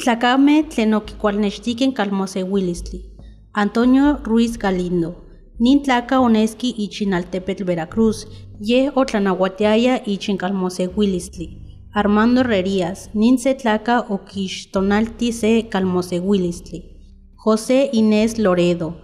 Tlacame tlen oquicualnextiquen calmoseuilistli. Antonio Ruiz Galindo. Nin tlaca oneski ichin altepetl Veracruz, ye otlanahuatiaya ichin calmoseuilistli. Armando Herrerías, nin se tlaca oquixtonalti se calmoseuilistli. José Inés Loredo,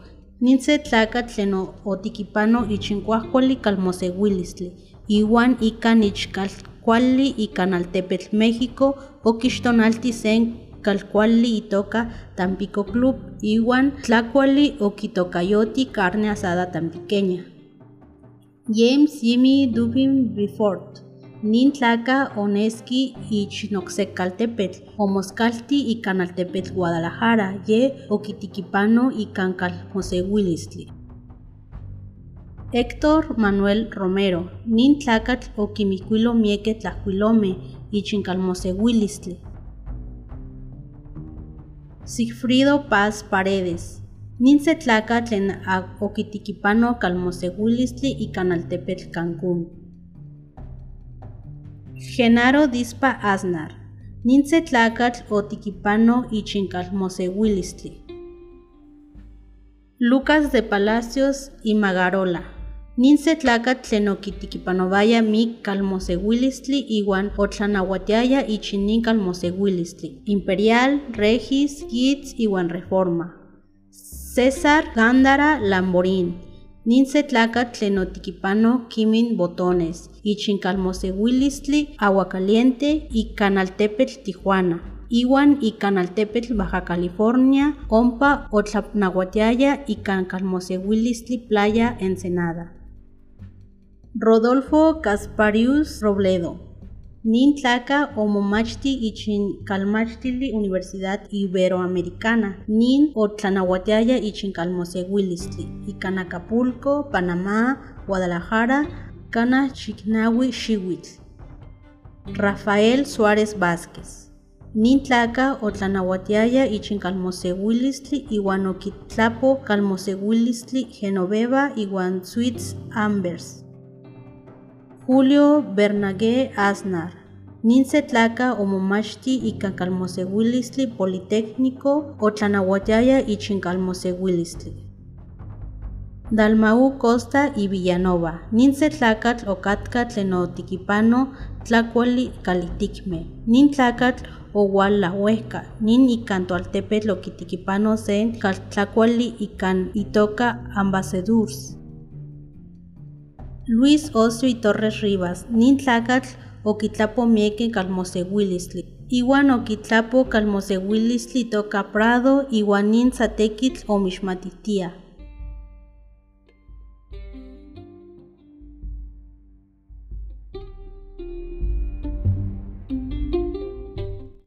nin se tlaca tlen otiquipano ichin cuahcuali calmoseuilistli. Iwan ikan ichcalcuali ikan altepetl México oquixtonalti sen calcuali itoka Tampico Club iwan tlacuali okitokayoti carne asada tampiqueña. James Jimmy Dubin Bifort nin tlaca oneski ichnocseccaltepetl omoscalti ikan altepetl Guadalajara ye okitiquipano ikan calmoseuilistli. Héctor Manuel Romero, nin tlacatl okimicuilo mieke tlajcuilome ichin calmoseuilistli. Sigfrido Paz Paredes. Ninse tlaca tlen okitiquipano calmoseuilistli y canaltepetl Cancún. Genaro Dispa Asnar. Ninse tlacatl otiquipano ichin calmoseuilistli. Lucas de Palacios y Magarola. Ninse tlacatl tlen okitiquipanovaya mi calmoseuilistli iwan otlanahuatiaya ichin calmoseuilistli. Imperial, Regis, Kitz iwan Reforma. César Gándara Lamborín. Ninse tlacatl tlen otiquipano Kimin Botones. Ichin calmoseuilistli Aguacaliente y Canaltepetl Tijuana. Iwan y Canaltepetl Baja California, Ompa Otlapnahuatiaya y Calmoseuilistli Playa Ensenada. Rodolfo Casparius Robledo. Nin tlaca omomachti ichin calmachtili Universidad Iberoamericana. Nin otlanahuatiaya ichin calmoseuilistli. Ican Acapulco, Panamá, Guadalajara, Cana Chicnahui Xihuitl. Rafael Suárez Vázquez. Nin tlaca otlanahuatiaya ichin calmoseuilistli iwan okitlapo calmoseuilistli Genoveva iwan Sweets Ambers. Julio Bernagué Asnar. Ninse tlaca omomachti ikan calmoseuilistli Politécnico otlanahuatiaya ichin calmoseuilistli. Dalmau Costa y Villanova. Ninse tlacatl ocatka tlen otiquipano tlacuali caliticme. Nin tlacatl oualahuehca. Nin ikan toaltepetl okitiquipano sen caltlacuali ikan itoka Ambassadors. Luis Ostro y Torres Rivas, nin tlacatl okitlapo mieke calmoseuilistli. Iwan okitlapo calmoseuilistli toka Prado iwan nin satekitl omixmatitia.